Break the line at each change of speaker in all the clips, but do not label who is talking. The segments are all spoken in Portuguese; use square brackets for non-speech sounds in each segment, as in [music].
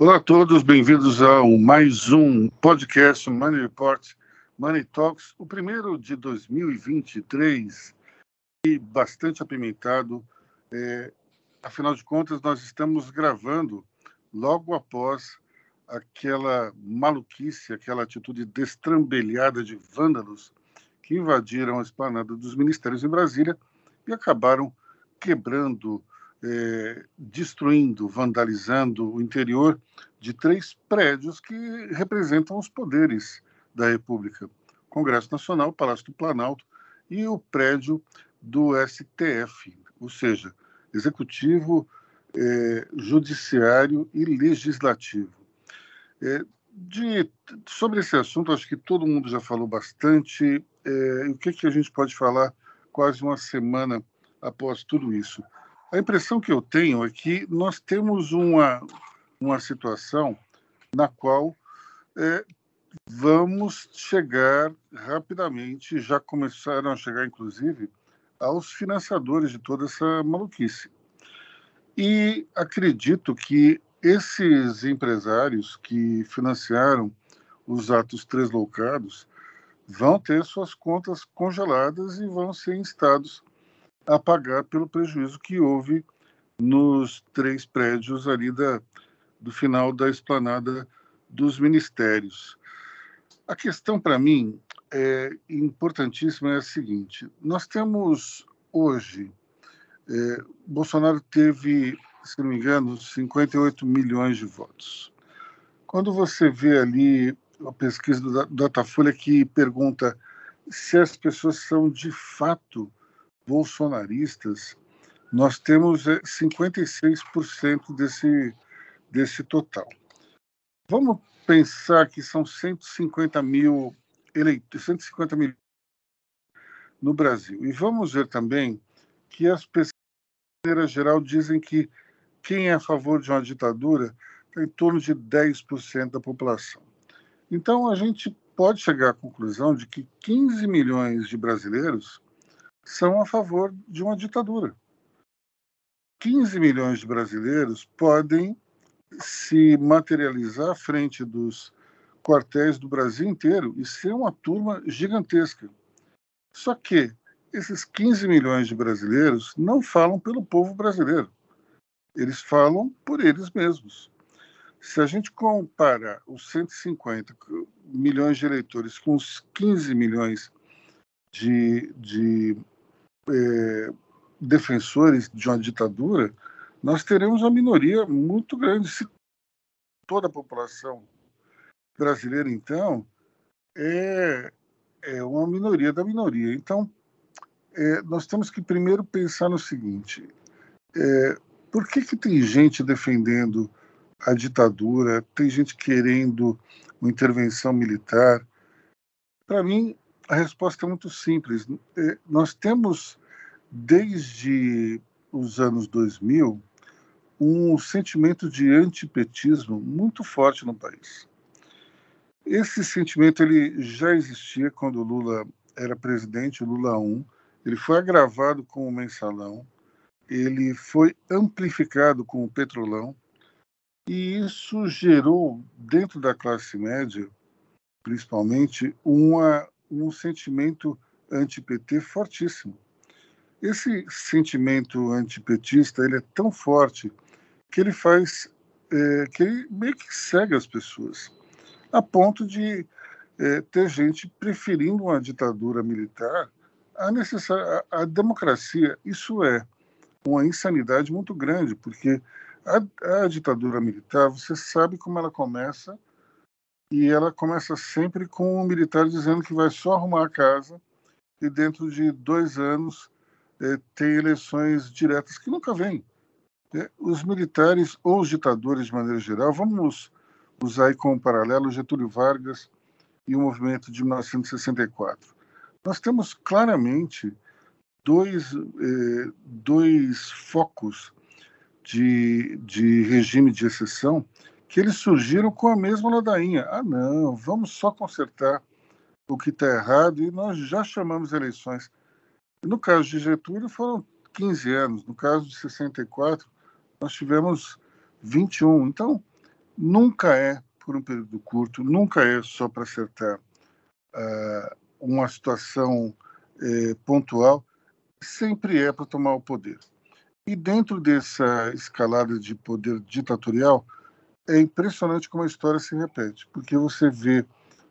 Olá a todos, bem-vindos ao mais um podcast Money Report Money Talks, o primeiro de 2023 e bastante apimentado. É, afinal de contas, nós estamos gravando logo após aquela maluquice, aquela atitude destrambelhada de vândalos que invadiram a esplanada dos ministérios em Brasília e acabaram quebrando é, destruindo, vandalizando o interior de três prédios que representam os poderes da República: Congresso Nacional, Palácio do Planalto e o prédio do STF, ou seja, Executivo, é, Judiciário e Legislativo. É, de, sobre esse assunto, acho que todo mundo já falou bastante. É, o que, que a gente pode falar quase uma semana após tudo isso? A impressão que eu tenho é que nós temos uma, uma situação na qual é, vamos chegar rapidamente, já começaram a chegar, inclusive, aos financiadores de toda essa maluquice. E acredito que esses empresários que financiaram os atos tresloucados vão ter suas contas congeladas e vão ser instados a pagar pelo prejuízo que houve nos três prédios ali da, do final da esplanada dos ministérios. A questão para mim é importantíssima é a seguinte: nós temos hoje, é, Bolsonaro teve, se não me engano, 58 milhões de votos. Quando você vê ali a pesquisa do Datafolha que pergunta se as pessoas são de fato bolsonaristas, nós temos 56% é, desse, desse total. Vamos pensar que são 150 mil eleitos, 150 mil no Brasil. E vamos ver também que as pessoas, de maneira geral, dizem que quem é a favor de uma ditadura está em torno de 10% da população. Então, a gente pode chegar à conclusão de que 15 milhões de brasileiros são a favor de uma ditadura. 15 milhões de brasileiros podem se materializar à frente dos quartéis do Brasil inteiro e ser uma turma gigantesca. Só que esses 15 milhões de brasileiros não falam pelo povo brasileiro. Eles falam por eles mesmos. Se a gente compara os 150 milhões de eleitores com os 15 milhões de, de é, defensores de uma ditadura, nós teremos uma minoria muito grande. Se toda a população brasileira, então, é, é uma minoria da minoria. Então, é, nós temos que primeiro pensar no seguinte: é, por que, que tem gente defendendo a ditadura, tem gente querendo uma intervenção militar? Para mim, a resposta é muito simples. É, nós temos, desde os anos 2000, um sentimento de antipetismo muito forte no país. Esse sentimento ele já existia quando Lula era presidente, Lula 1. Ele foi agravado com o mensalão, ele foi amplificado com o petrolão, e isso gerou, dentro da classe média, principalmente, uma um sentimento anti-PT fortíssimo. Esse sentimento antipetista ele é tão forte que ele faz é, que ele meio que cega as pessoas, a ponto de é, ter gente preferindo uma ditadura militar à, necessária, à democracia. Isso é uma insanidade muito grande, porque a, a ditadura militar, você sabe como ela começa e ela começa sempre com o militar dizendo que vai só arrumar a casa e dentro de dois anos é, tem eleições diretas que nunca vêm. É, os militares ou os ditadores de maneira geral, vamos usar aí como paralelo Getúlio Vargas e o movimento de 1964. Nós temos claramente dois, é, dois focos de, de regime de exceção que eles surgiram com a mesma ladainha. Ah, não, vamos só consertar o que está errado e nós já chamamos eleições. No caso de Getúlio foram 15 anos, no caso de 64 nós tivemos 21. Então, nunca é por um período curto, nunca é só para acertar uh, uma situação uh, pontual, sempre é para tomar o poder. E dentro dessa escalada de poder ditatorial, é impressionante como a história se repete, porque você vê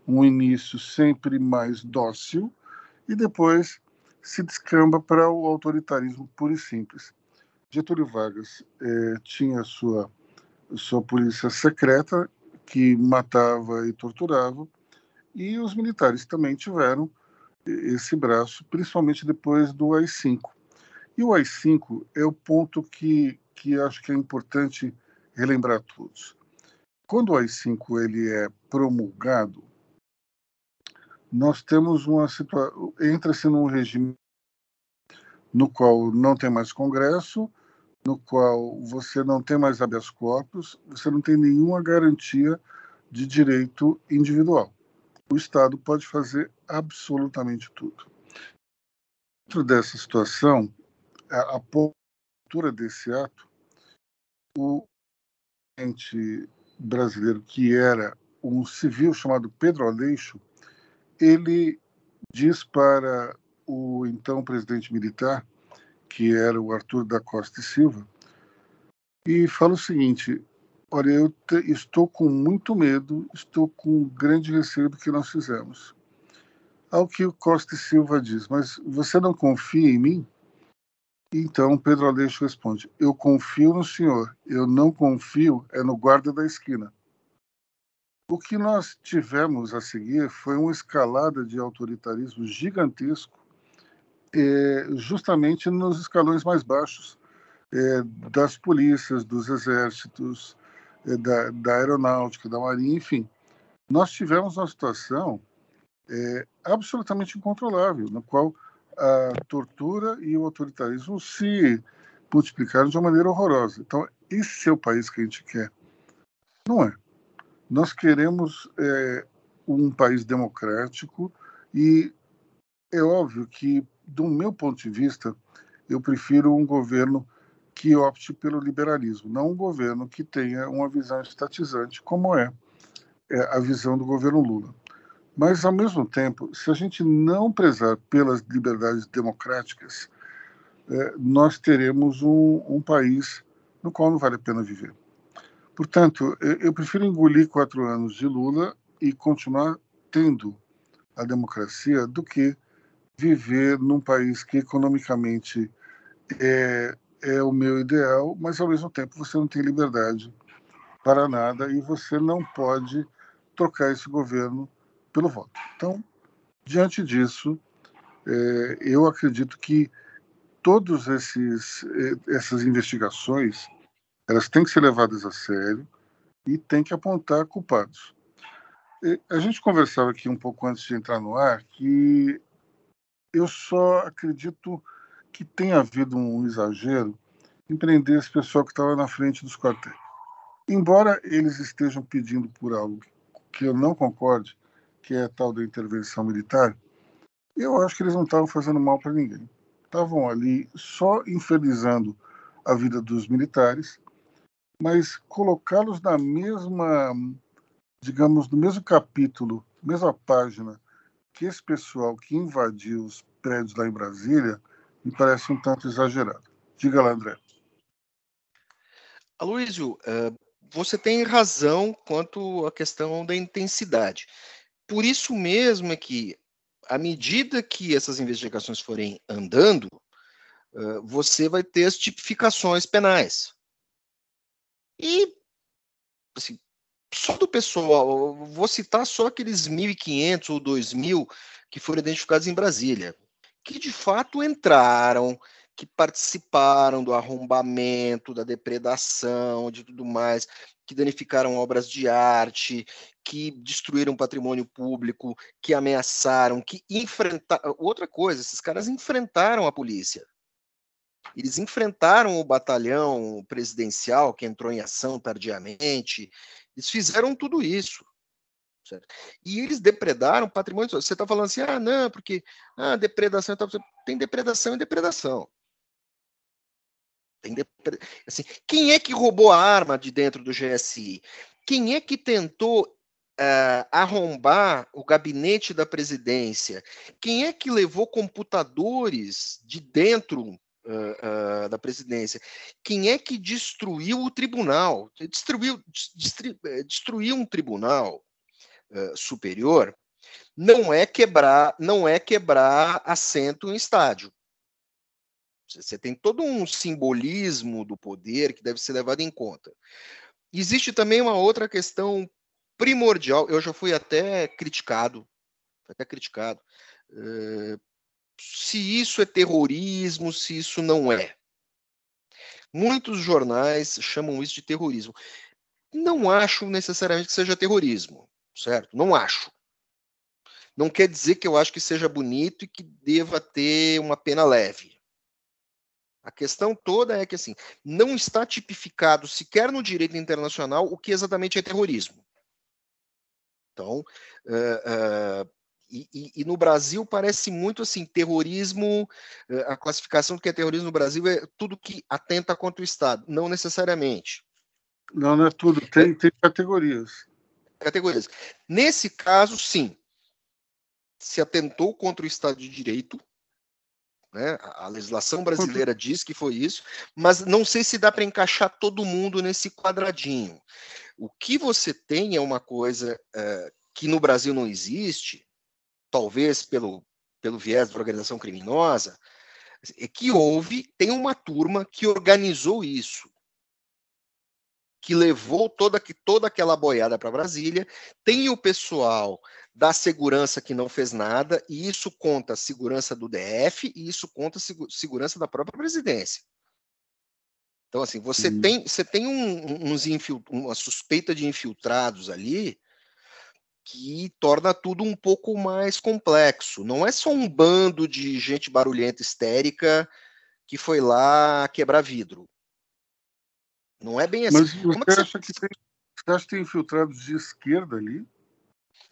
um início sempre mais dócil e depois se descamba para o autoritarismo puro e simples. Getúlio Vargas eh, tinha sua sua polícia secreta que matava e torturava e os militares também tiveram esse braço, principalmente depois do AI-5. E o AI-5 é o ponto que, que acho que é importante relembrar a todos. Quando o AI-5 ele é promulgado, nós temos uma situação, entra-se num regime no qual não tem mais Congresso, no qual você não tem mais habeas corpus, você não tem nenhuma garantia de direito individual. O Estado pode fazer absolutamente tudo. Dentro dessa situação, a, postura desse ato, o presidente brasileiro, que era um civil chamado Pedro Aleixo, ele diz para o então presidente militar, que era o Arthur da Costa e Silva, e fala o seguinte: Olha, eu te, estou com muito medo, estou com grande receio do que nós fizemos. Ao que o Costa e Silva diz, mas você não confia em mim? Então Pedro Aleixo responde: Eu confio no senhor, eu não confio é no guarda da esquina. O que nós tivemos a seguir foi uma escalada de autoritarismo gigantesco, é, justamente nos escalões mais baixos é, das polícias, dos exércitos, é, da, da, aeronáutica, da marinha, enfim. Nós tivemos uma situação absolutamente incontrolável, na qual a tortura e o autoritarismo se multiplicaram de uma maneira horrorosa. Então, esse é o país que a gente quer. Não é. Nós queremos é, um país democrático e é óbvio que, do meu ponto de vista, eu prefiro um governo que opte pelo liberalismo, não um governo que tenha uma visão estatizante, como é, é a visão do governo Lula. Mas, ao mesmo tempo, se a gente não prezar pelas liberdades democráticas, é, nós teremos um, um, país no qual não vale a pena viver. Portanto, eu prefiro engolir quatro anos de Lula e continuar tendo a democracia do que viver num país que economicamente é, é o meu ideal, mas ao mesmo tempo você não tem liberdade para nada e você não pode trocar esse governo pelo voto. Então, diante disso, é, eu acredito que todas é, essas investigações elas têm que ser levadas a sério e tem que apontar culpados. A gente conversava aqui um pouco antes de entrar no ar que eu só acredito que tem havido um exagero em prender esse pessoal que estava na frente dos quartéis. Embora eles estejam pedindo por algo que eu não concorde, que é a tal da intervenção militar, eu acho que eles não estavam fazendo mal para ninguém. Estavam ali só infernizando a vida dos militares, mas colocá-los na mesma, digamos, no mesmo capítulo, mesma página que esse pessoal que invadiu os prédios lá em Brasília, me parece um tanto exagerado. Diga lá, André.
Aloysio, eh, você tem razão quanto à questão da intensidade. Por isso mesmo é que, à medida que essas investigações forem andando, uh, você vai ter as tipificações penais. E, assim, só do pessoal, vou citar só aqueles 1.500 ou 2.000 que foram identificados em Brasília, que de fato entraram, que participaram do arrombamento, da depredação, de tudo mais, que danificaram obras de arte, que destruíram patrimônio público, que ameaçaram, que enfrentaram. Outra coisa, esses caras enfrentaram a polícia. Eles enfrentaram o batalhão presidencial que entrou em ação tardiamente. Eles fizeram tudo isso. Certo? E eles depredaram patrimônio. Você está falando assim, ah, não, porque ah, depredação. Tem depredação e depredação. Tem depre... assim, quem é que roubou a arma de dentro do GSI? Quem é que tentou uh, arrombar o gabinete da presidência? Quem é que levou computadores de dentro uh, uh, da presidência? Quem é que destruiu o tribunal? Destruiu, destru, destruiu um tribunal superior não é quebrar, não é quebrar assento em estádio. Você tem todo um simbolismo do poder que deve ser levado em conta. Existe também uma outra questão primordial. Eu já fui até criticado, até criticado. Se isso é terrorismo, se isso não é. Muitos jornais chamam isso de terrorismo. Não acho necessariamente que seja terrorismo, certo? Não acho. Não quer dizer que eu acho que seja bonito e que deva ter uma pena leve. A questão toda é que assim, não está tipificado sequer no direito internacional o que exatamente é terrorismo. Então, uh, uh, e, e, e, no Brasil parece muito assim, terrorismo, uh, a classificação do que é terrorismo no Brasil é tudo que atenta contra o Estado. Não necessariamente.
Não, não é tudo, tem, tem categorias.
Categorias. Nesse caso, sim, se atentou contra o Estado de Direito, né? A legislação brasileira diz que foi isso, mas não sei se dá para encaixar todo mundo nesse quadradinho. O que você tem é uma coisa é, que no Brasil não existe, talvez pelo, pelo viés da organização criminosa, é que houve, tem uma turma que organizou isso que levou toda, toda aquela boiada para Brasília, tem o pessoal da segurança que não fez nada, e isso conta a segurança do DF, e isso conta a segurança da própria presidência. Então, assim, você uhum. tem, você tem um, uns uma suspeita de infiltrados ali que torna tudo um pouco mais complexo. Não é só um bando de gente barulhenta histérica que foi lá quebrar vidro. Não é bem assim.
Mas você, é acha, que tem, você acha que tem infiltrados de esquerda ali?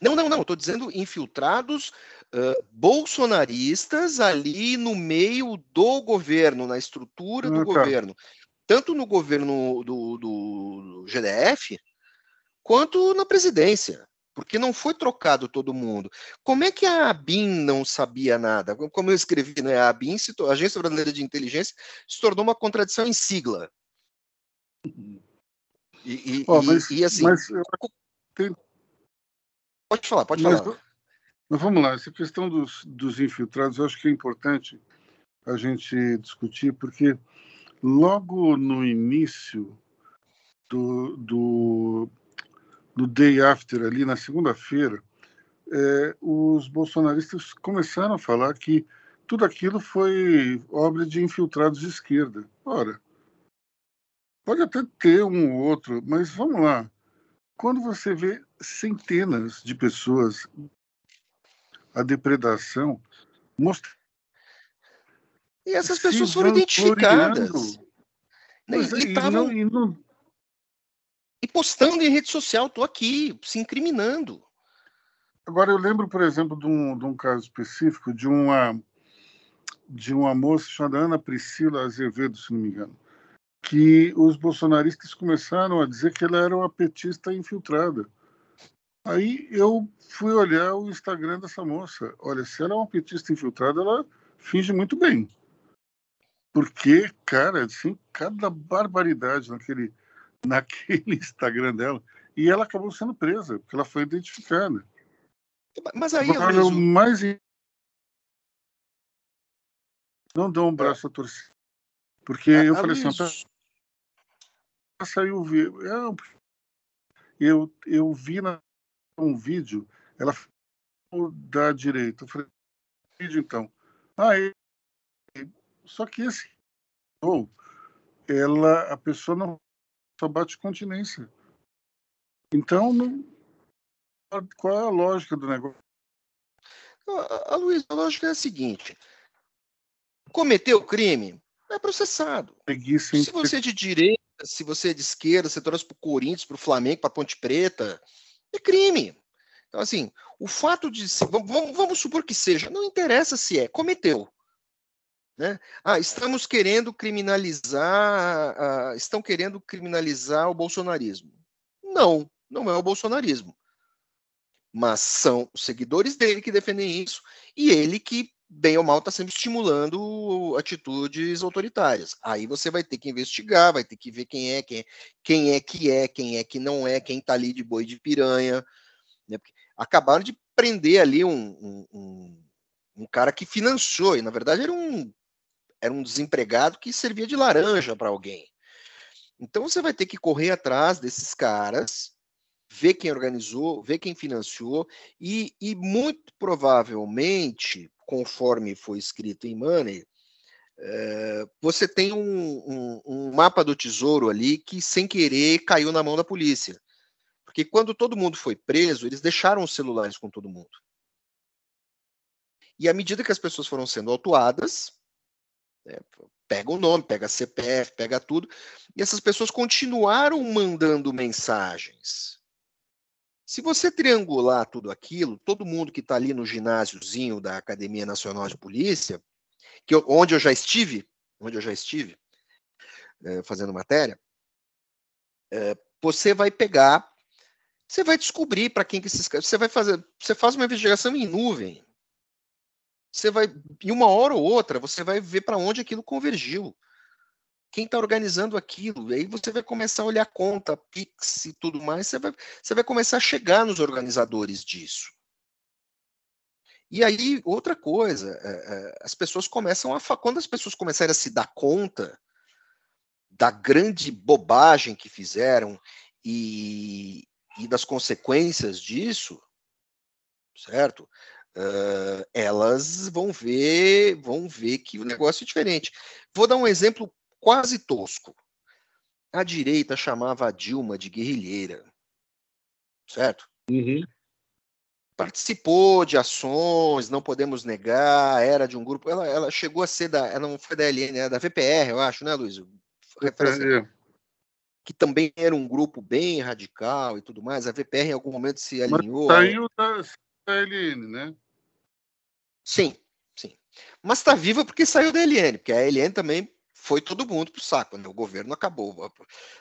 Não, não, não. Estou dizendo infiltrados uh, bolsonaristas ali no meio do governo, na estrutura do ah, tá. governo. Tanto no governo do, do GDF, quanto na presidência porque não foi trocado todo mundo. Como é que a ABIN não sabia nada? Como eu escrevi, né? a ABIN, a Agência Brasileira de Inteligência, se tornou uma contradição em sigla. E, e, oh, mas, e, e assim. Mas tem... Pode falar, pode mas, falar.
Mas vamos lá, essa questão dos, dos infiltrados eu acho que é importante a gente discutir, porque logo no início do, do, do day after, ali na segunda-feira, é, os bolsonaristas começaram a falar que tudo aquilo foi obra de infiltrados de esquerda. Ora, Pode até ter um ou outro, mas vamos lá. Quando você vê centenas de pessoas, a depredação mostra.
E essas pessoas foram identificadas.
Né? E, tavam... e, não...
e postando em rede social, estou aqui, se incriminando.
Agora, eu lembro, por exemplo, de um, de um caso específico de uma, de uma moça chamada Ana Priscila Azevedo, se não me engano que os bolsonaristas começaram a dizer que ela era uma petista infiltrada. Aí eu fui olhar o Instagram dessa moça. Olha, se ela é uma petista infiltrada, ela finge muito bem. Porque, cara, assim, cada barbaridade naquele, [laughs] naquele Instagram dela. E ela acabou sendo presa, porque ela foi identificada.
Mas aí, Agora,
o mais não dão um braço a torcer. Porque a, eu falei assim, saiu eu, eu vi na, um vídeo, ela da direita. Eu falei, vídeo então. Ah, é. Só que esse ou ela, a pessoa não só bate continência. Então, não, qual é a lógica do negócio?
A, a Luiz, a lógica é a seguinte: cometeu crime, é processado. Se você é de direita, se você é de esquerda, você torce para o Corinthians, para o Flamengo, para a Ponte Preta, é crime. Então, assim, o fato de. Vamos, vamos supor que seja, não interessa se é, cometeu. Né? Ah, estamos querendo criminalizar, ah, estão querendo criminalizar o bolsonarismo. Não. não é o bolsonarismo. Mas são os seguidores dele que defendem isso e ele que, bem ou mal, está sempre estimulando atitudes autoritárias. Aí você vai ter que investigar, vai ter que ver quem é, quem é, quem é que é, quem é que não é, quem está ali de boi de piranha. Né? acabaram de prender ali um, um, um cara que financiou, e na verdade era um, era um desempregado que servia de laranja para alguém. Então você vai ter que correr atrás desses caras, ver quem organizou, ver quem financiou, e, e muito provavelmente, conforme foi escrito em Money, é, você tem um, um, um, mapa do tesouro ali que, sem querer, caiu na mão da polícia. Porque quando todo mundo foi preso, eles deixaram os celulares com todo mundo. E à medida que as pessoas foram sendo autuadas, né, pega o nome, pega CPF, pega tudo, e essas pessoas continuaram mandando mensagens. Se você triangular tudo aquilo, todo mundo que está ali no ginásiozinho da Academia Nacional de Polícia, que eu, onde eu já estive, onde eu já estive é, fazendo matéria, é, você vai pegar, você vai descobrir para quem que esses você vai fazer, você faz uma investigação em nuvem, você vai, em uma hora ou outra, você vai ver para onde aquilo convergiu. Quem está organizando aquilo, e aí você vai começar a olhar conta, Pix e tudo mais, você vai, você vai começar a chegar nos organizadores disso. E aí, outra coisa, é, é, as pessoas começam a. Quando as pessoas começarem a se dar conta da grande bobagem que fizeram e, e das consequências disso, certo? Uh, elas vão ver, vão ver que o negócio é diferente. Vou dar um exemplo quase tosco. A direita chamava a Dilma de guerrilheira, certo?
Uhum.
Participou de ações, não podemos negar, era de um grupo. Ela, ela chegou a ser da. Ela não foi da LN, era da VPR, eu acho, né, Luiz? Referência que também era um grupo bem radical e tudo mais. A VPR em algum momento se alinhou.
Mas saiu da LN, né?
Sim, sim. Mas está viva porque saiu da LN, porque a LN também foi todo mundo para o saco, né? o governo acabou.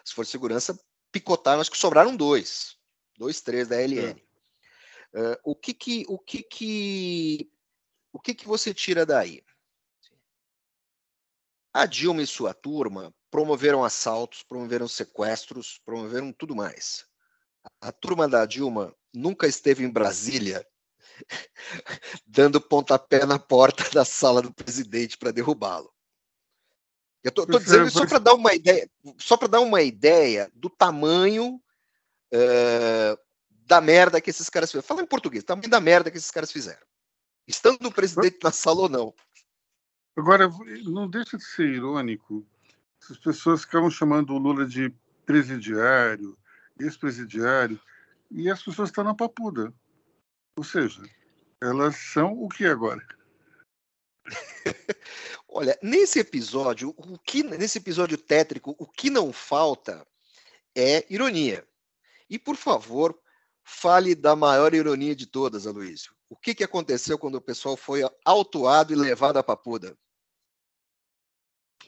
As forças de segurança picotaram, acho que sobraram dois, dois, três da LN. É. Uh, o que que, o que que, o que que você tira daí? A Dilma e sua turma promoveram assaltos, promoveram sequestros, promoveram tudo mais. A turma da Dilma nunca esteve em Brasília dando pontapé na porta da sala do presidente para derrubá-lo. Eu estou dizendo isso só para dar uma ideia, só para dar uma ideia do tamanho uh, da merda que esses caras fizeram. Fala em português, tamanho da merda que esses caras fizeram. Estando o presidente na sala ou não.
Agora, não deixa de ser irônico as pessoas ficavam chamando o Lula de presidiário, ex-presidiário, e as pessoas estão na papuda. Ou seja, elas são o que agora? [laughs]
Olha, nesse episódio, o que nesse episódio tétrico, o que não falta é ironia. E por favor, fale da maior ironia de todas, Aloysio. O que, que aconteceu quando o pessoal foi autuado e levado à papuda?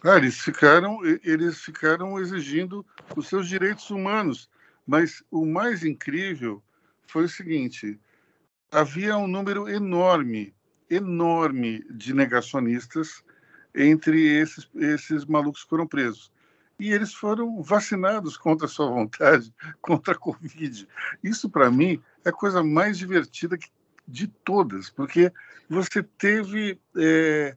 Ah, eles ficaram, eles ficaram exigindo os seus direitos humanos. Mas o mais incrível foi o seguinte: havia um número enorme, enorme de negacionistas entre esses, esses malucos que foram presos. E eles foram vacinados contra a sua vontade, [laughs] contra a Covid. Isso, para mim, é a coisa mais divertida de todas, porque você teve. É,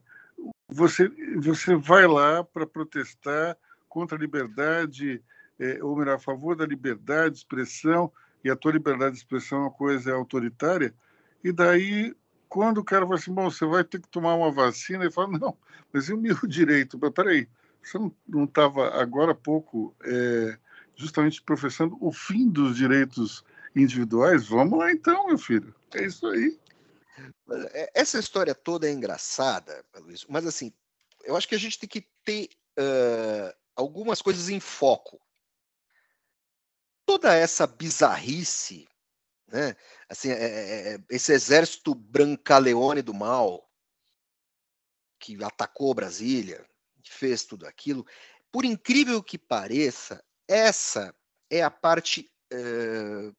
você, você vai lá para protestar contra a liberdade, é, ou melhor, a favor da liberdade de expressão, e a tua liberdade de expressão é uma coisa autoritária, e daí, quando o cara fala assim, bom, você vai ter que tomar uma vacina, ele fala, não, mas e o meu [laughs] direito? Mas peraí, você não estava agora há pouco é, justamente professando o fim dos direitos individuais? Vamos lá então, meu filho, é isso aí.
É, essa história toda é engraçada, Luiz, mas assim, eu acho que a gente tem que ter uh, algumas coisas em foco toda essa bizarrice, né? Assim, é, é, é, esse exército brancaleone do mal que atacou Brasília, fez tudo aquilo, por incrível que pareça, essa é a parte é,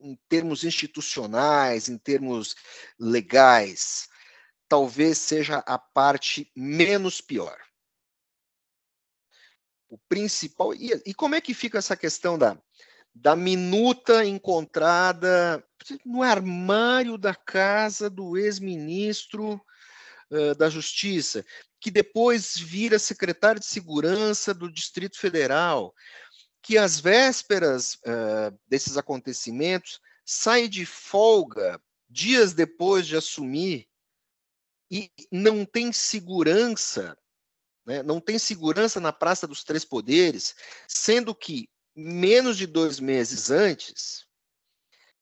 em termos institucionais, em termos legais, talvez seja a parte menos pior. O principal. E, e como é que fica essa questão da, da minuta encontrada no armário da casa do ex-ministro uh, da Justiça, que depois vira secretário de Segurança do Distrito Federal, que às vésperas uh, desses acontecimentos sai de folga dias depois de assumir e não tem segurança, né, não tem segurança na Praça dos Três Poderes, sendo que menos de dois meses antes,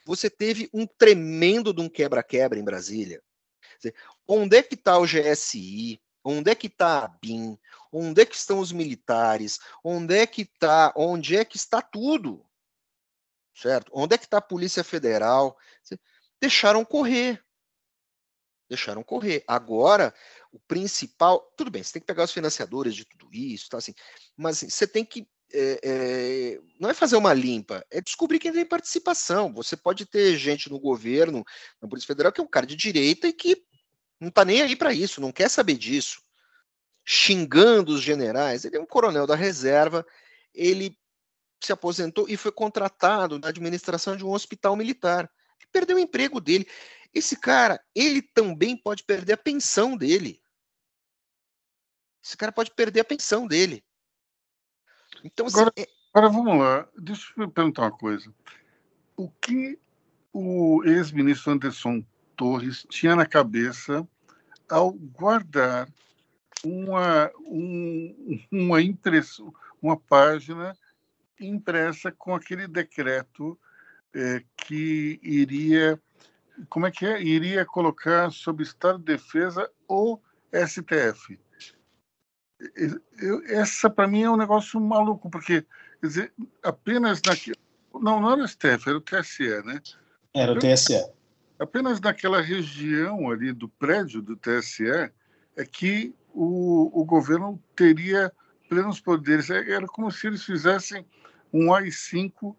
você teve um tremendo de um quebra-quebra em Brasília. Onde é que está o GSI? Onde é que está a BIM? Onde é que estão os militares? Onde é que está? Onde é que está tudo? Certo? Onde é que está a Polícia Federal? Deixaram correr. Deixaram correr. Agora, o principal. Tudo bem, você tem que pegar os financiadores de tudo isso, tá assim, mas assim, você tem que é, é, não é fazer uma limpa, é descobrir quem tem participação. Você pode ter gente no governo, na Polícia Federal, que é um cara de direita e que não está nem aí para isso, não quer saber disso. Xingando os generais. Ele é um coronel da reserva, ele se aposentou e foi contratado na administração de um hospital militar. Ele perdeu o emprego dele. Esse cara, ele também pode perder a pensão dele. Esse cara pode perder a pensão dele.
Então, assim, agora, é... agora vamos lá. Deixa eu perguntar uma coisa. O que o ex-ministro Anderson Torres tinha na cabeça ao guardar uma, um, uma impressão, uma página impressa com aquele decreto é, que iria, como é que é? Iria colocar sob estado de defesa o STF. Eu, essa para mim é um negócio maluco, porque quer dizer, apenas naquele. Não, não era o STF, era o TSE, né?
Era o TSE.
Apenas naquela região ali do prédio do TSE é que o, o governo teria plenos poderes. É, era como se eles fizessem um AI-5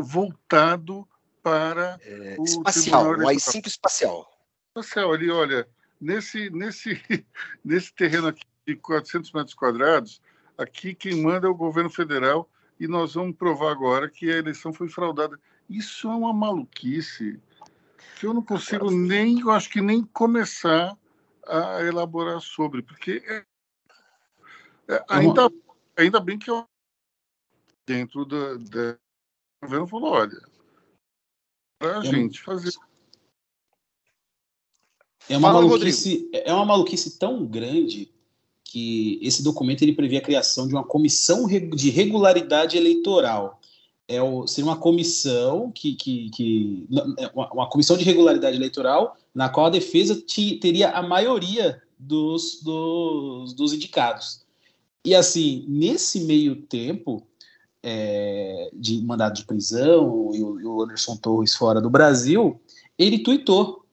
voltado para
é, o espacial, um AI-5 espacial.
Espacial ali, olha, nesse nesse [laughs] nesse terreno aqui de 400 metros quadrados, aqui quem manda é o governo federal e nós vamos provar agora que a eleição foi fraudada. Isso é uma maluquice que eu não consigo nem, eu acho que nem começar a elaborar sobre, porque é, é, ainda, ainda bem que eu dentro da, da o governo falou, olha, para a gente fazer.
É uma, Fala, maluquice, é uma maluquice tão grande que esse documento ele prevê a criação de uma comissão de regularidade eleitoral. É o, seria uma comissão que, que, que é uma, uma, comissão de regularidade eleitoral na qual a defesa te, teria a maioria dos, dos, dos indicados. E assim, nesse meio tempo, é, de mandado de prisão e o, e o Anderson Torres fora do Brasil, ele tuitou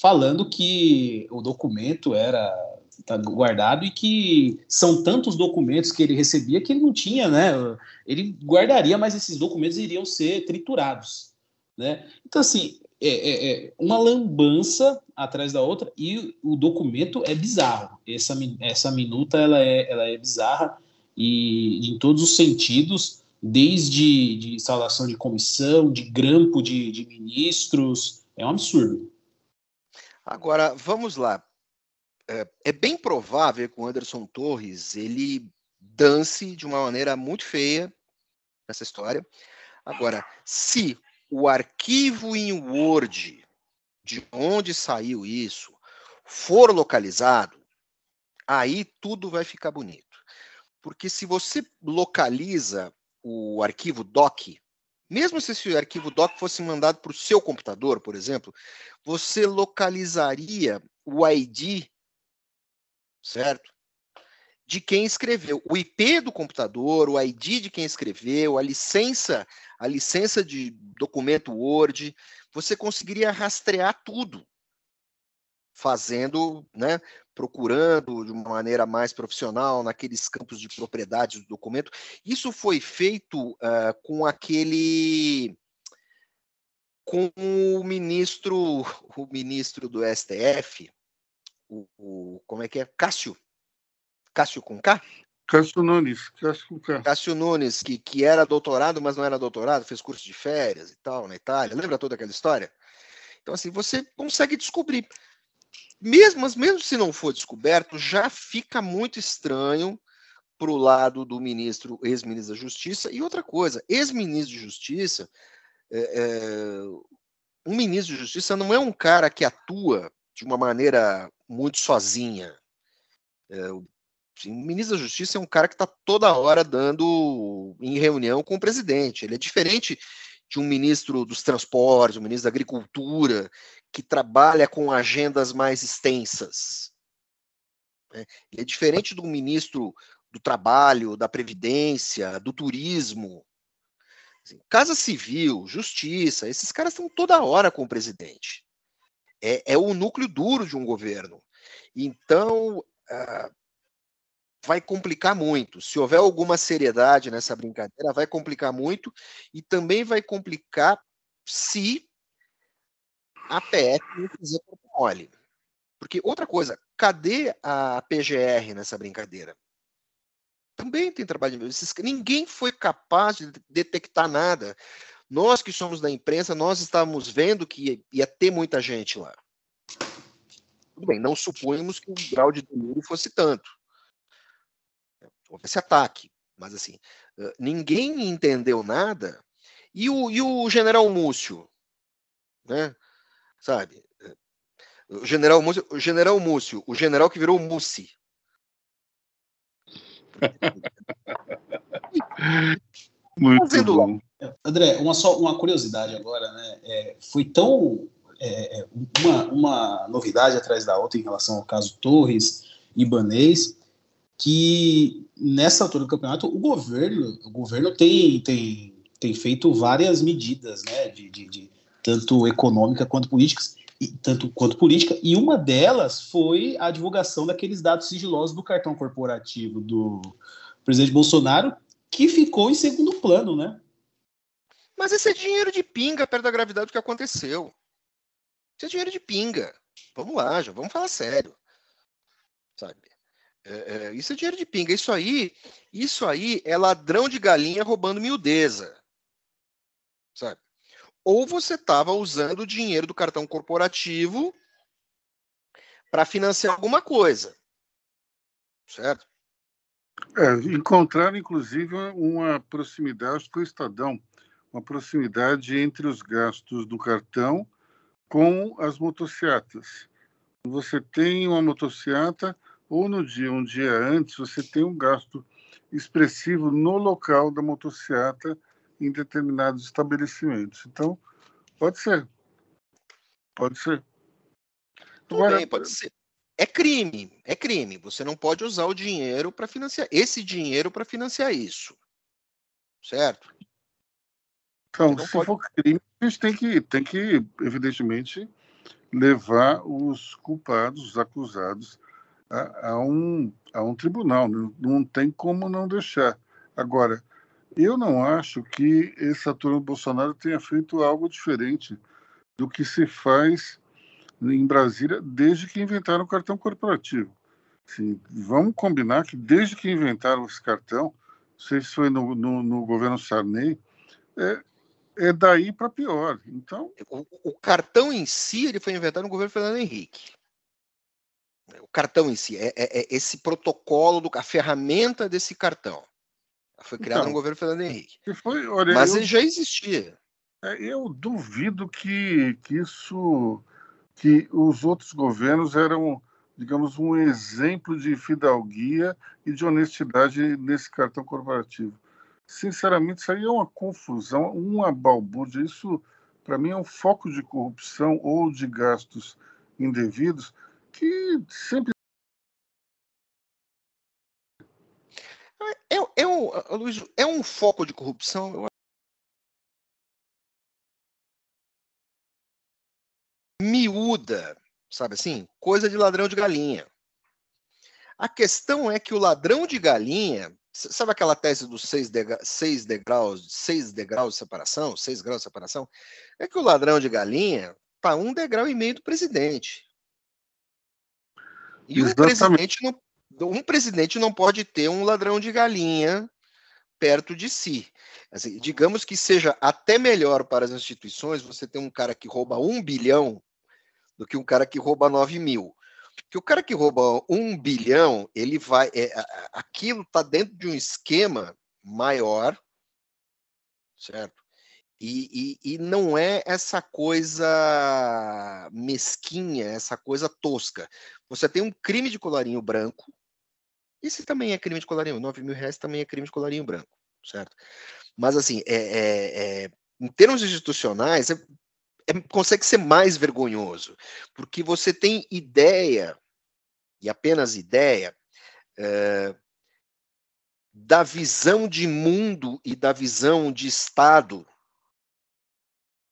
falando que o documento era tá guardado e que são tantos documentos que ele recebia que ele não tinha, né? Ele guardaria, mas esses documentos iriam ser triturados, né? Então assim, é, é, é uma lambança atrás da outra e o documento é bizarro. Essa, essa minuta ela é, ela é bizarra e em todos os sentidos, desde de instalação de comissão, de grampo de, de ministros, é um absurdo.
Agora, vamos lá. É, é, bem provável que o Anderson Torres ele dance de uma maneira muito feia nessa história. Agora, se o arquivo em Word de onde saiu isso for localizado, aí tudo vai ficar bonito. Porque se você localiza o arquivo doc, mesmo se esse arquivo doc fosse mandado para o seu computador, por exemplo, você localizaria o ID, certo? De quem escreveu, o IP do computador, o ID de quem escreveu, a licença, a licença de documento Word, você conseguiria rastrear tudo. fazendo, né, procurando de uma maneira mais profissional naqueles campos de propriedade do documento. Isso foi feito uh, com aquele com o ministro, o ministro do STF, o, o como é que é? Cássio. Cássio com K?
Cássio Nunes, Cássio com K.
Cássio Nunes, que, que era doutorado, mas não era doutorado, fez curso de férias e tal na Itália. Lembra toda aquela história? Então, assim, você consegue descobrir. Mesmo, mas mesmo se não for descoberto, já fica muito estranho para o lado do ministro, ex-ministro da Justiça. E outra coisa, ex-ministro de Justiça, é, é, um ministro de Justiça não é um cara que atua de uma maneira muito sozinha. É, o ministro da Justiça é um cara que está toda hora dando em reunião com o presidente. Ele é diferente de um ministro dos transportes, um ministro da agricultura, que trabalha com agendas mais extensas. Né? Ele é diferente do ministro do trabalho, da previdência, do turismo. Assim, Casa Civil, Justiça, esses caras estão toda hora com o presidente. É, é o núcleo duro de um governo. Então, uh, vai complicar muito. Se houver alguma seriedade nessa brincadeira, vai complicar muito e também vai complicar se a PF não fizer corpo mole. Porque outra coisa, cadê a PGR nessa brincadeira? Também tem trabalho de Ninguém foi capaz de detectar nada. Nós que somos da imprensa, nós estávamos vendo que ia ter muita gente lá. Tudo bem, não supunhamos que o grau de delírio fosse tanto houve esse ataque. Mas assim, ninguém entendeu nada. E o, e o general Múcio, né? Sabe? O general Múcio, o general Múcio, o general que virou Mussi. [laughs]
Muito bom.
André, uma, só, uma curiosidade agora, né? É, foi tão é, é, uma, uma novidade atrás da outra em relação ao caso Torres, Ibanês, que nessa altura do campeonato o governo, o governo tem, tem, tem feito várias medidas, né, de, de, de tanto econômica quanto políticas, e, tanto quanto política, e uma delas foi a divulgação daqueles dados sigilosos do cartão corporativo do presidente Bolsonaro, que ficou em segundo plano, né?
Mas esse é dinheiro de pinga perto da gravidade do que aconteceu. Isso é dinheiro de pinga. Vamos lá, já vamos falar sério. Sabe? É, é, isso é dinheiro de pinga. Isso aí, isso aí é ladrão de galinha roubando miudeza. Sabe? Ou você estava usando o dinheiro do cartão corporativo para financiar alguma coisa. Certo?
É, encontraram, inclusive, uma proximidade com o Estadão, uma proximidade entre os gastos do cartão com as motocicletas. Você tem uma motocicleta, ou no dia, um dia antes, você tem um gasto expressivo no local da motocicleta em determinados estabelecimentos. Então, pode ser. Pode ser.
Tudo Agora, bem, pode ser. É crime, é crime. Você não pode usar o dinheiro para financiar esse dinheiro para financiar isso. Certo?
Então, se pode... for crime, a gente tem que, tem que, evidentemente, levar os culpados, os acusados, a, a, um, a um tribunal. Não, não tem como não deixar. Agora, eu não acho que essa turma Bolsonaro tenha feito algo diferente do que se faz em Brasília desde que inventaram o cartão corporativo. Assim, vamos combinar que desde que inventaram esse cartão, não sei se foi no, no, no governo Sarney, é, é daí para pior. Então,
o, o, cartão em si ele foi inventado no governo Fernando Henrique o cartão em si, é, é, é, esse protocolo, do, a ferramenta desse cartão. Foi criado então, no governo Fernando Henrique.
Foi, olha,
Mas
eu,
ele já existia.
É, eu duvido que, que isso, que os outros governos eram, digamos, um exemplo de fidalguia e de honestidade nesse cartão corporativo. Sinceramente, isso aí é uma confusão, uma balbúrdia. Isso, para mim, é um foco de corrupção ou de gastos indevidos que sempre.
É, é, um, Luiz, é um foco de corrupção. Miúda, sabe assim? Coisa de ladrão de galinha. A questão é que o ladrão de galinha, sabe aquela tese dos seis, degra seis degraus, seis degraus de separação, seis graus de separação? É que o ladrão de galinha está um degrau e meio do presidente. E um presidente, não, um presidente não pode ter um ladrão de galinha perto de si. Assim, digamos que seja até melhor para as instituições você ter um cara que rouba um bilhão do que um cara que rouba nove mil. Porque o cara que rouba um bilhão, ele vai. É, aquilo está dentro de um esquema maior, certo? E, e, e, não é essa coisa mesquinha, essa coisa tosca. Você tem um crime de colarinho branco, esse também é crime de colarinho, 9 mil reais também é crime de colarinho branco, certo? Mas, assim, é, é, é em termos institucionais, é, consegue ser mais vergonhoso, porque você tem ideia, e apenas ideia, é, da visão de mundo e da visão de Estado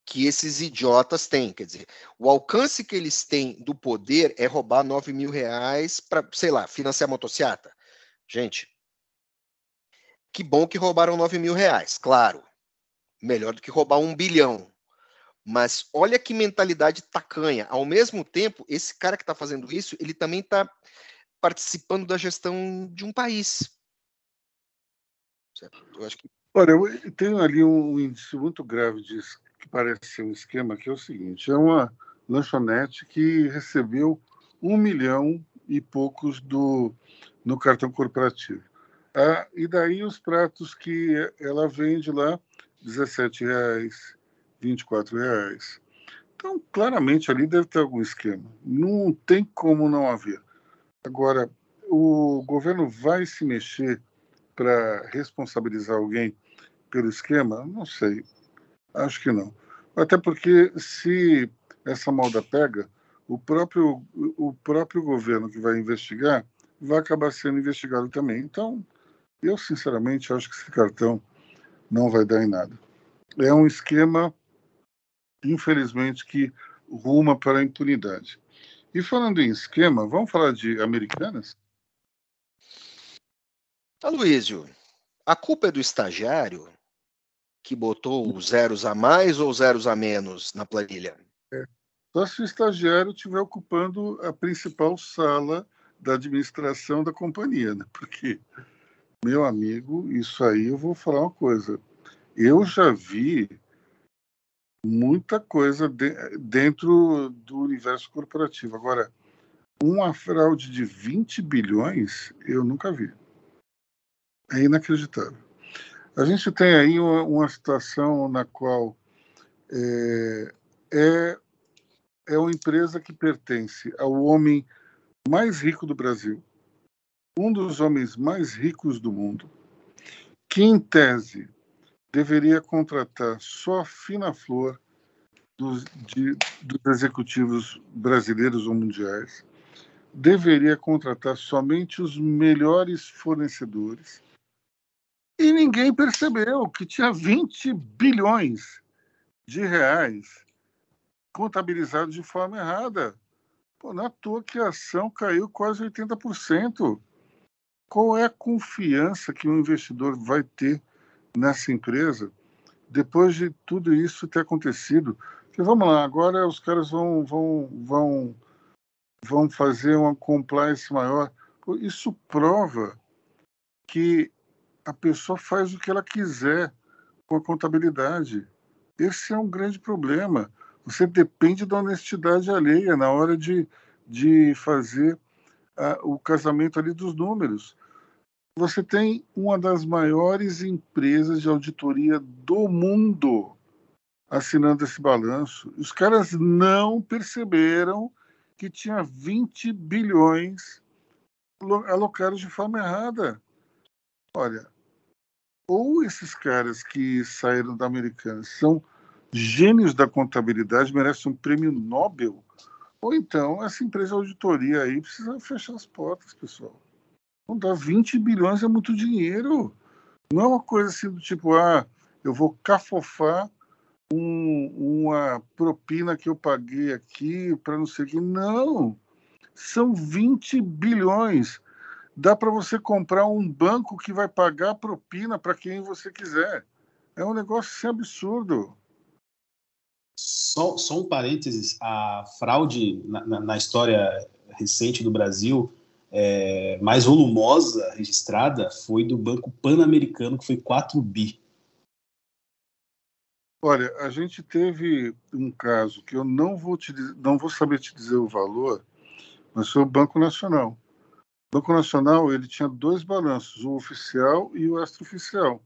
que esses idiotas têm. Quer dizer, o alcance que eles têm do poder é roubar 9 mil reais para, sei lá, financiar motocicleta. Gente, que bom que roubaram 9 mil reais, claro. Melhor do que roubar um bilhão. Mas olha que mentalidade tacanha. Ao mesmo tempo, esse cara que está fazendo isso, ele também está participando da gestão de um país.
Certo? Eu acho que... Olha, eu tenho ali um índice muito grave disso, que parece ser um esquema, que é o seguinte: é uma lanchonete que recebeu um milhão e poucos do, no cartão corporativo. Ah, e daí os pratos que ela vende lá, R$ reais, R$ reais. Então, claramente ali deve ter algum esquema. Não tem como não haver. Agora, o governo vai se mexer para responsabilizar alguém pelo esquema? Não sei. Acho que não. Até porque se essa malda pega, o próprio, o próprio governo que vai investigar vai acabar sendo investigado também. Então, eu sinceramente acho que esse cartão não vai dar em nada. É um esquema, infelizmente, que ruma para a impunidade. E falando em esquema, vamos falar de americanas?
Aloysio, a culpa é do estagiário que botou os zeros a mais ou zeros a menos na planilha?
É. Só se o estagiário estiver ocupando a principal sala da administração da companhia, né? Porque, meu amigo, isso aí eu vou falar uma coisa. Eu já vi muita coisa de, dentro do universo corporativo. Agora, uma fraude de 20 bilhões, eu nunca vi. É inacreditável. A gente tem aí uma, uma situação na qual é, é, é uma empresa que pertence ao homem mais rico do Brasil, um dos homens mais ricos do mundo, que, em tese, deveria contratar só a fina flor dos, de, dos executivos brasileiros ou mundiais, deveria contratar somente os melhores fornecedores. E ninguém percebeu que tinha 20 bilhões de reais contabilizados de forma errada. Pô, na toa que a ação caiu quase 80%. Qual é a confiança que o investidor vai ter nessa empresa depois de tudo isso ter acontecido? Porque vamos lá, agora os caras vão, vão, vão, vão fazer uma compliance maior. Isso prova que a pessoa faz o que ela quiser com a contabilidade. Esse é um grande problema. Você depende da honestidade alheia na hora de, de fazer o casamento ali dos números. Você tem uma das maiores empresas de auditoria do mundo assinando esse balanço. Os caras não perceberam que tinha 20 bilhões alocados de forma errada. Olha, ou esses caras que saíram da Americana são gênios da contabilidade, merecem um prêmio Nobel, ou então essa empresa de auditoria aí precisa fechar as portas, pessoal. Não dá 20 bilhões é muito dinheiro. Não é uma coisa assim do tipo, ah, eu vou cafofar um, uma propina que eu paguei aqui para não sei o que. Não! São 20 bilhões. Dá para você comprar um banco que vai pagar propina para quem você quiser. É um negócio assim, absurdo.
Só, só um parênteses: a fraude na, na, na história recente do Brasil é, mais volumosa registrada foi do Banco Pan-Americano, que foi 4 bi.
Olha, a gente teve um caso que eu não vou, te, não vou saber te dizer o valor, mas foi o Banco Nacional. O Banco Nacional ele tinha dois balanços, o oficial e o extraoficial.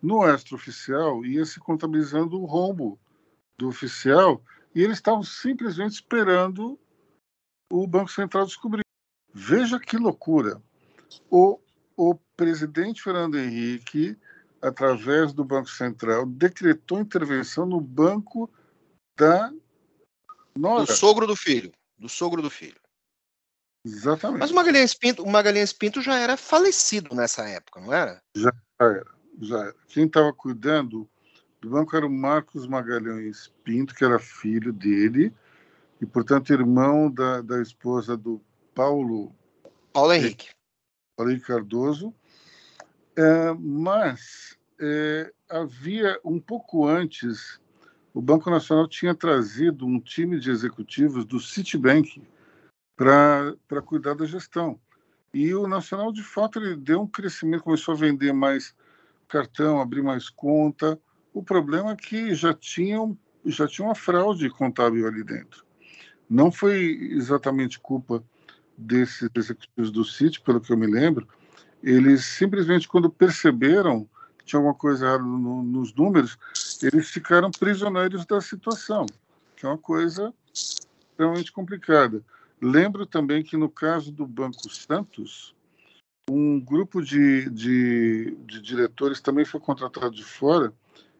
No extraoficial ia se contabilizando o rombo do oficial e eles estavam simplesmente esperando o Banco Central descobrir. Veja que loucura. O, o presidente Fernando Henrique através do Banco Central, decretou intervenção no banco da
Nora. Do sogro do filho. Do sogro do filho.
Exatamente.
Mas o Magalhães Pinto, o Magalhães Pinto já era falecido nessa época, não era?
Já era. Já era. Quem estava cuidando do banco era o Marcos Magalhães Pinto, que era filho dele, e, portanto, irmão da, da esposa do Paulo.
Paulo Henrique.
Paulo Henrique Cardoso. É, mas é, havia um pouco antes, o Banco Nacional tinha trazido um time de executivos do Citibank para cuidar da gestão. E o Nacional, de fato, ele deu um crescimento, começou a vender mais cartão, abrir mais conta. O problema é que já tinha, já tinha uma fraude contábil ali dentro. Não foi exatamente culpa desses executivos do Citi, pelo que eu me lembro, eles simplesmente, quando perceberam que tinha alguma coisa errada no, nos números, eles ficaram prisioneiros da situação, que é uma coisa extremamente complicada. Lembro também que no caso do Banco Santos, um grupo de, de, de diretores também foi contratado de fora,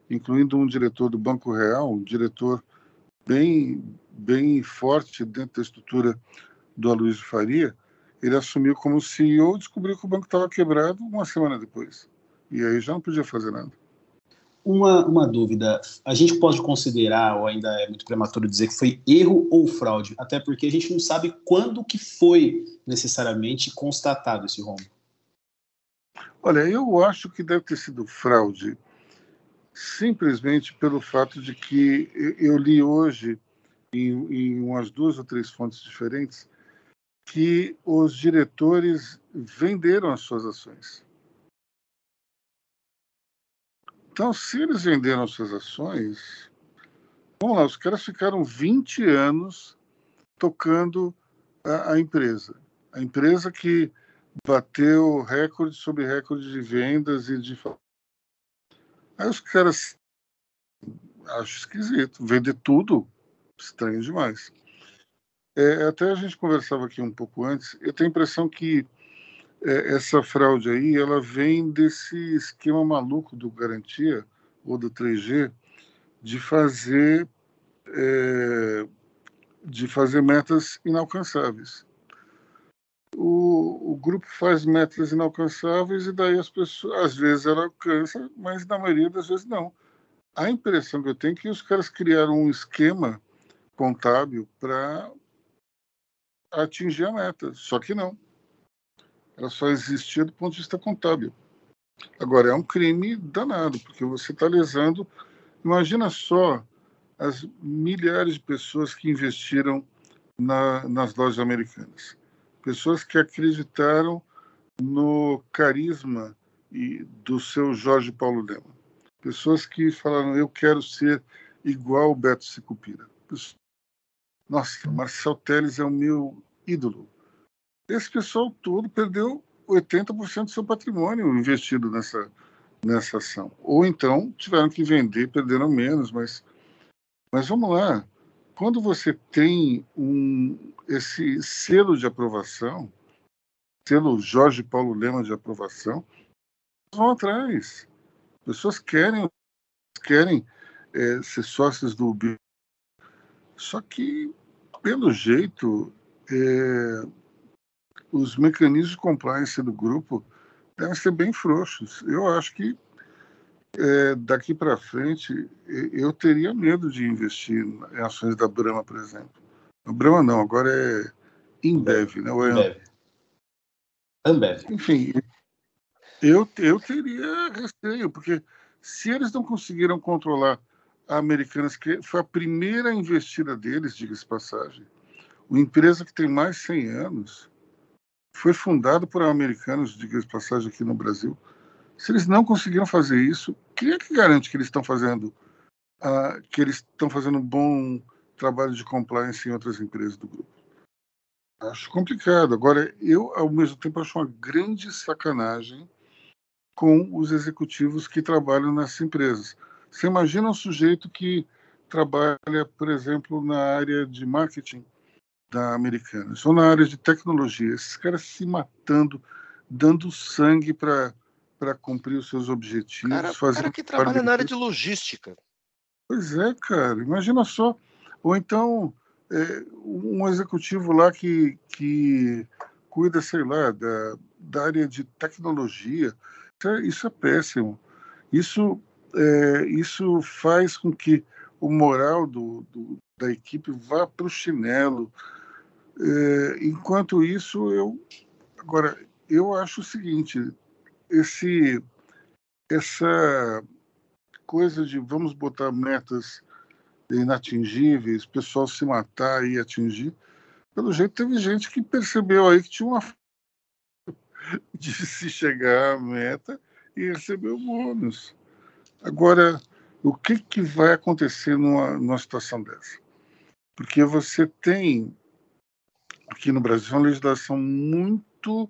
incluindo um diretor do Banco Real, um diretor bem, bem forte dentro da estrutura do Aloysio Faria, ele assumiu como CEO e descobriu que o banco estava quebrado uma semana depois. E aí já não podia fazer nada.
Uma, uma dúvida, a gente pode considerar, ou ainda é muito prematuro dizer que foi erro ou fraude, até porque a gente não sabe quando que foi necessariamente constatado esse rombo.
Olha, eu acho que deve ter sido fraude, simplesmente pelo fato de que eu li hoje em, em umas duas ou três fontes diferentes que os diretores venderam as suas ações. Então, se eles venderam as suas ações, vamos lá, os caras ficaram 20 anos tocando a, a empresa. A empresa que bateu recorde sobre recorde de vendas e de. Aí os caras. Acho esquisito. Vender tudo, estranho demais. É, até a gente conversava aqui um pouco antes, eu tenho a impressão que é, essa fraude aí, ela vem desse esquema maluco do Garantia, ou do 3G, de fazer, é, de fazer metas inalcançáveis. O, o, grupo faz metas inalcançáveis e daí as pessoas, às vezes ela alcança, mas na maioria das vezes não. A impressão que eu tenho é que os caras criaram um esquema contábil para atingir a meta. Só que não. Ela só existia do ponto de vista contábil. Agora, é um crime danado, porque você está lesando. Imagina só as milhares de pessoas que investiram na, nas lojas americanas. Pessoas que acreditaram no carisma e do seu Jorge Paulo Lema. Pessoas que falaram, eu quero ser igual o Beto Sicupira. Nossa, Marcel Teles é o meu ídolo. Esse pessoal todo perdeu 80% do seu patrimônio investido nessa, nessa ação. Ou então tiveram que vender, perderam menos, mas, mas vamos lá. Quando você tem um, esse selo de aprovação, selo Jorge Paulo Lema de aprovação, vão atrás. Pessoas querem, querem é, ser sócios do só que, pelo jeito, é, os mecanismos de compliance do grupo devem ser bem frouxos. Eu acho que é, daqui para frente, eu teria medo de investir em ações da Brahma, por exemplo. A Brahma não, agora é Inbev, né?
Ambev. Ambev.
Enfim, eu, eu teria receio, porque se eles não conseguiram controlar Americanas, que foi a primeira investida deles, diga-se passagem, uma empresa que tem mais de 100 anos, foi fundada por americanos, diga-se passagem, aqui no Brasil. Se eles não conseguiram fazer isso, quem é que garante que eles estão fazendo uh, que eles estão fazendo um bom trabalho de compliance em outras empresas do grupo? Acho complicado. Agora, eu, ao mesmo tempo, acho uma grande sacanagem com os executivos que trabalham nessas empresas. Você imagina um sujeito que trabalha, por exemplo, na área de marketing da americana, ou na área de tecnologia, esses caras se matando, dando sangue para para cumprir os seus objetivos.
Cara, fazer cara que trabalha na área de logística.
Pois é, cara. Imagina só. Ou então é, um executivo lá que, que cuida, sei lá, da, da área de tecnologia. Isso é, isso é péssimo. Isso, é, isso faz com que o moral do, do da equipe vá para o chinelo. É, enquanto isso, eu agora eu acho o seguinte: esse essa coisa de vamos botar metas inatingíveis, pessoal se matar e atingir, pelo jeito teve gente que percebeu aí que tinha uma [laughs] de se chegar à meta e receber o bônus. Agora, o que, que vai acontecer numa, numa situação dessa? Porque você tem aqui no Brasil uma legislação muito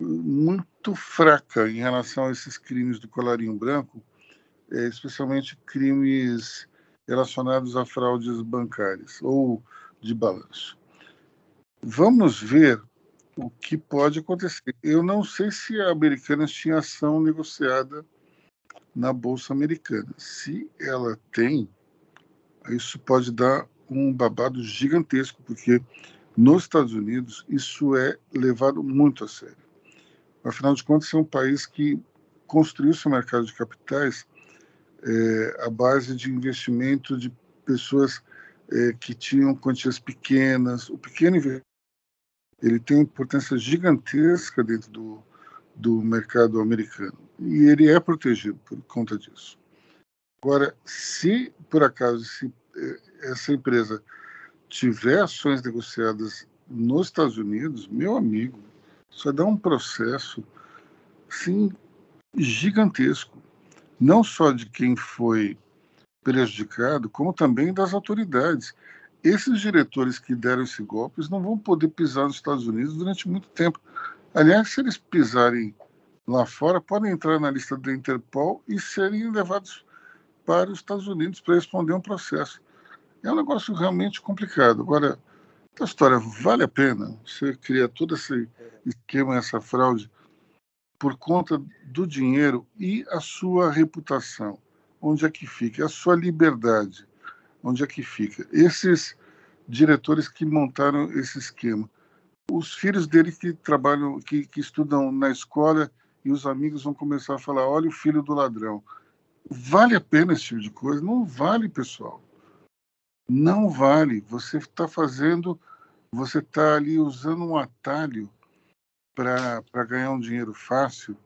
muito fraca em relação a esses crimes do colarinho branco, é, especialmente crimes relacionados a fraudes bancárias ou de balanço. Vamos ver o que pode acontecer. Eu não sei se a Americanas tinha ação negociada na Bolsa Americana. Se ela tem, isso pode dar um babado gigantesco, porque nos Estados Unidos isso é levado muito a sério. Afinal de contas, é um país que construiu seu mercado de capitais é, à base de investimento de pessoas é, que tinham quantias pequenas. O pequeno ele tem importância gigantesca dentro do, do mercado americano e ele é protegido por conta disso. Agora, se por acaso se é, essa empresa tiver ações negociadas nos Estados Unidos, meu amigo, isso vai dar um processo, sim, gigantesco. Não só de quem foi prejudicado, como também das autoridades. Esses diretores que deram esse golpe não vão poder pisar nos Estados Unidos durante muito tempo. Aliás, se eles pisarem lá fora, podem entrar na lista da Interpol e serem levados para os Estados Unidos para responder um processo. É um negócio realmente complicado. Agora, a história vale a pena você criar todo esse esquema, essa fraude, por conta do dinheiro e a sua reputação. Onde é que fica? A sua liberdade. Onde é que fica? Esses diretores que montaram esse esquema. Os filhos dele que trabalham, que, que estudam na escola e os amigos vão começar a falar: olha o filho do ladrão. Vale a pena esse tipo de coisa? Não vale, pessoal. Não vale. Você está fazendo, você está ali usando um atalho para ganhar um dinheiro fácil,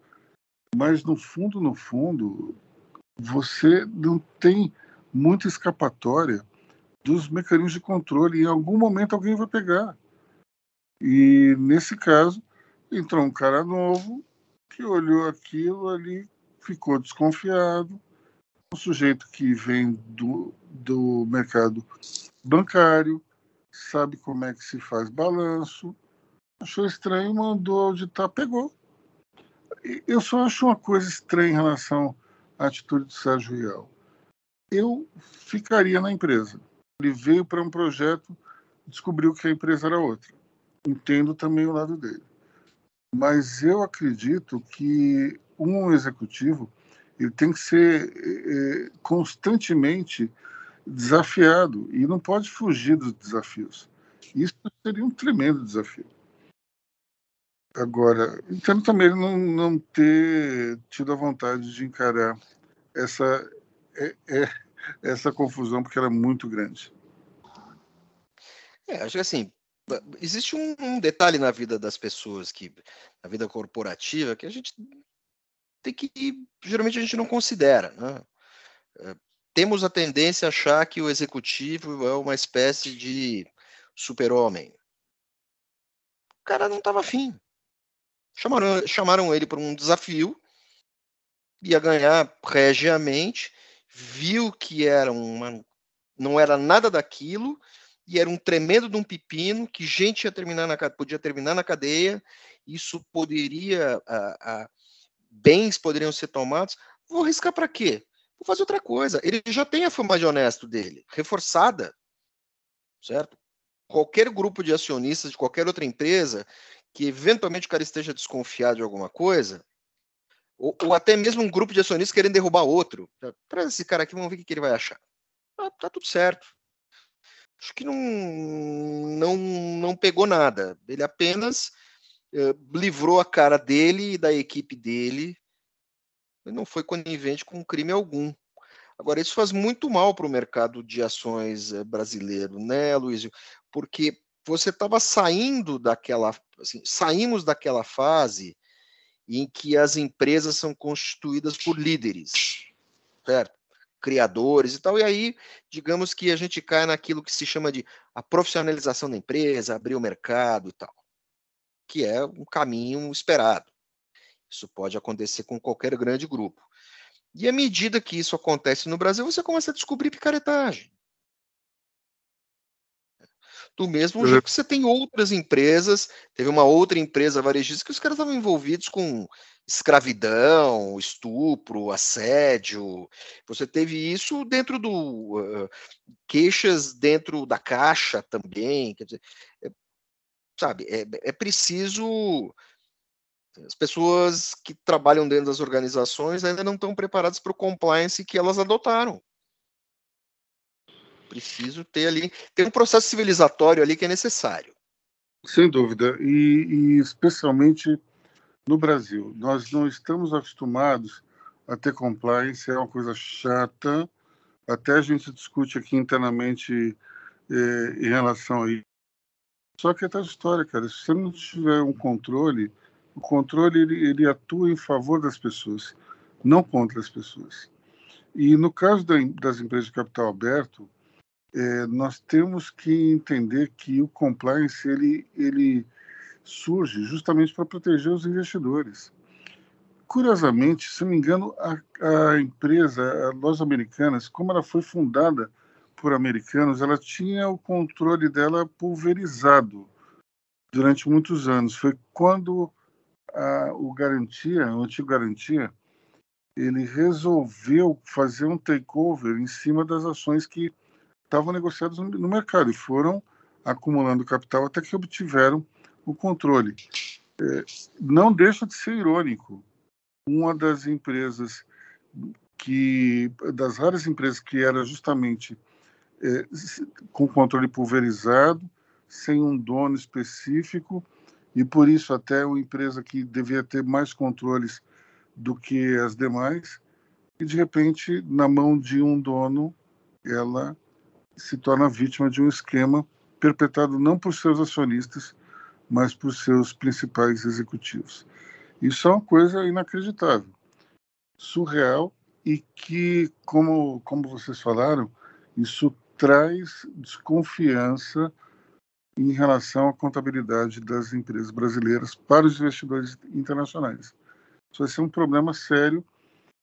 mas no fundo, no fundo, você não tem muita escapatória dos mecanismos de controle. Em algum momento alguém vai pegar. E nesse caso, entrou um cara novo que olhou aquilo ali, ficou desconfiado. Um sujeito que vem do, do mercado bancário, sabe como é que se faz balanço, achou estranho, mandou auditar, pegou. Eu só acho uma coisa estranha em relação à atitude do Sérgio Rial. Eu ficaria na empresa. Ele veio para um projeto, descobriu que a empresa era outra. Entendo também o lado dele. Mas eu acredito que um executivo ele tem que ser é, constantemente desafiado e não pode fugir dos desafios. Isso seria um tremendo desafio. Agora, entendo também não, não ter tido a vontade de encarar essa, é, é, essa confusão, porque ela é muito grande.
É, acho que assim, existe um, um, detalhe na vida das pessoas, que na vida corporativa, que a gente tem que, geralmente a gente não considera, né? É, temos a tendência a achar que o executivo é uma espécie de super-homem. O cara não estava afim. Chamaram, chamaram ele para um desafio, ia ganhar regiamente, viu que era uma, não era nada daquilo, e era um tremendo de um pepino, que gente ia terminar na, podia terminar na cadeia, isso poderia, a, a, bens poderiam ser tomados. Vou arriscar para quê? Vou fazer outra coisa. Ele já tem a fama de honesto dele, reforçada, certo? Qualquer grupo de acionistas de qualquer outra empresa que eventualmente o cara esteja desconfiado de alguma coisa, ou, ou até mesmo um grupo de acionistas querendo derrubar outro, traz esse cara aqui, vamos ver o que, ele vai achar. Ah, tá tudo certo. Acho que não, não, não pegou nada. Ele apenas eh, livrou a cara dele e da equipe dele não foi conivente com crime algum. Agora, isso faz muito mal para o mercado de ações eh, brasileiro, né, Luiz? Porque você estava saindo daquela, assim, saímos daquela fase em que as empresas são constituídas por líderes, certo? Criadores e tal, e aí, digamos que a gente cai naquilo que se chama de a profissionalização da empresa, abrir o mercado e tal, que é um caminho esperado. Isso pode acontecer com qualquer grande grupo. E à medida que isso acontece no Brasil, você começa a descobrir picaretagem. Do mesmo jeito que você tem outras empresas, teve uma outra empresa varejista que os caras estavam envolvidos com escravidão, estupro, assédio. Você teve isso dentro do uh, queixas dentro da caixa também, quer dizer, é, sabe, é, é preciso as pessoas que trabalham dentro das organizações ainda não estão preparadas para o compliance que elas adotaram. Preciso ter ali, tem um processo civilizatório ali que é necessário.
Sem dúvida, e, e especialmente no Brasil. Nós não estamos acostumados a ter compliance, é uma coisa chata, até a gente discute aqui internamente eh, em relação a isso. Só que é tal história, cara, se você não tiver um controle, o controle ele, ele atua em favor das pessoas, não contra as pessoas. E no caso da, das empresas de capital aberto, é, nós temos que entender que o compliance ele, ele surge justamente para proteger os investidores. Curiosamente, se não me engano, a, a empresa, a Lojas Americanas, como ela foi fundada por americanos, ela tinha o controle dela pulverizado durante muitos anos. Foi quando a, o Garantia, o antigo Garantia, ele resolveu fazer um takeover em cima das ações que estavam negociadas no, no mercado e foram acumulando capital até que obtiveram o controle. É, não deixa de ser irônico. Uma das empresas que, das raras empresas que era justamente é, com controle pulverizado, sem um dono específico, e por isso até uma empresa que devia ter mais controles do que as demais, e de repente, na mão de um dono, ela se torna vítima de um esquema perpetrado não por seus acionistas, mas por seus principais executivos. Isso é uma coisa inacreditável, surreal e que, como, como vocês falaram, isso traz desconfiança em relação à contabilidade das empresas brasileiras para os investidores internacionais. Isso vai ser um problema sério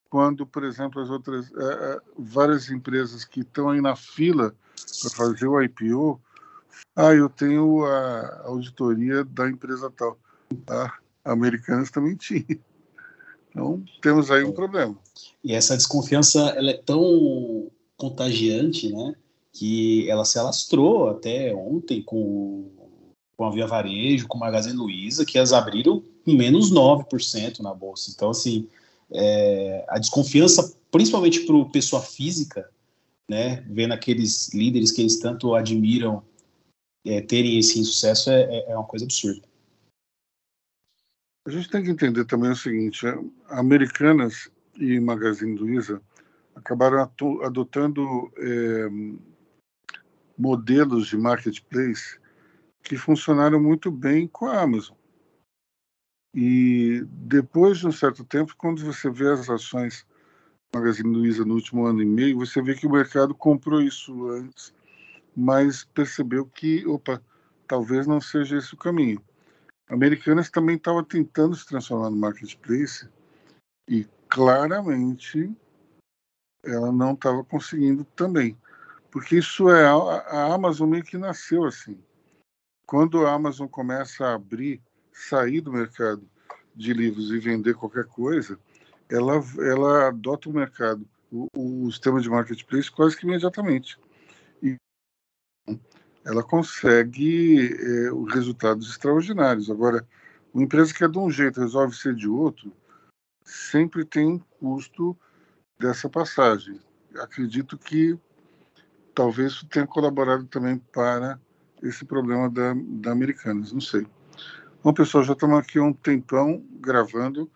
quando, por exemplo, as outras é, várias empresas que estão aí na fila para fazer o IPO, ah, eu tenho a auditoria da empresa tal. A Americanas também tinha. Então, temos aí um problema.
E essa desconfiança ela é tão contagiante, né? que ela se alastrou até ontem com, com a Via Varejo, com o Magazine Luiza, que elas abriram menos 9% na bolsa. Então, assim, é, a desconfiança, principalmente para o pessoa física, né, vendo aqueles líderes que eles tanto admiram é, terem esse sucesso, é, é, é uma coisa absurda.
A gente tem que entender também o seguinte: Americanas e Magazine Luiza acabaram adotando é, modelos de marketplace que funcionaram muito bem com a Amazon. E depois de um certo tempo, quando você vê as ações Magazine Luiza no último ano e meio, você vê que o mercado comprou isso antes, mas percebeu que, opa, talvez não seja esse o caminho. Americanas também estava tentando se transformar no marketplace e claramente ela não estava conseguindo também, porque isso é a Amazon meio que nasceu assim. Quando a Amazon começa a abrir, sair do mercado de livros e vender qualquer coisa, ela ela adota o mercado, o, o sistema de marketplace quase que imediatamente. Ela consegue é, resultados extraordinários. Agora, uma empresa que é de um jeito resolve ser de outro, sempre tem um custo dessa passagem. Acredito que talvez isso tenha colaborado também para esse problema da, da Americanas, não sei. Bom, pessoal, já estamos aqui um tempão gravando.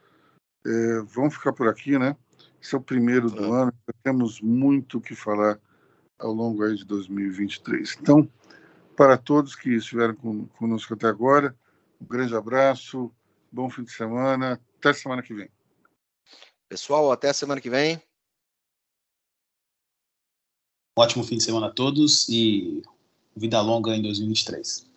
É, vamos ficar por aqui, né? Esse é o primeiro do é. ano, temos muito o que falar ao longo aí de 2023. Então, para todos que estiveram conosco até agora, um grande abraço, bom fim de semana, até semana que vem.
Pessoal, até semana que vem.
Ótimo fim de semana a todos e vida longa em 2023.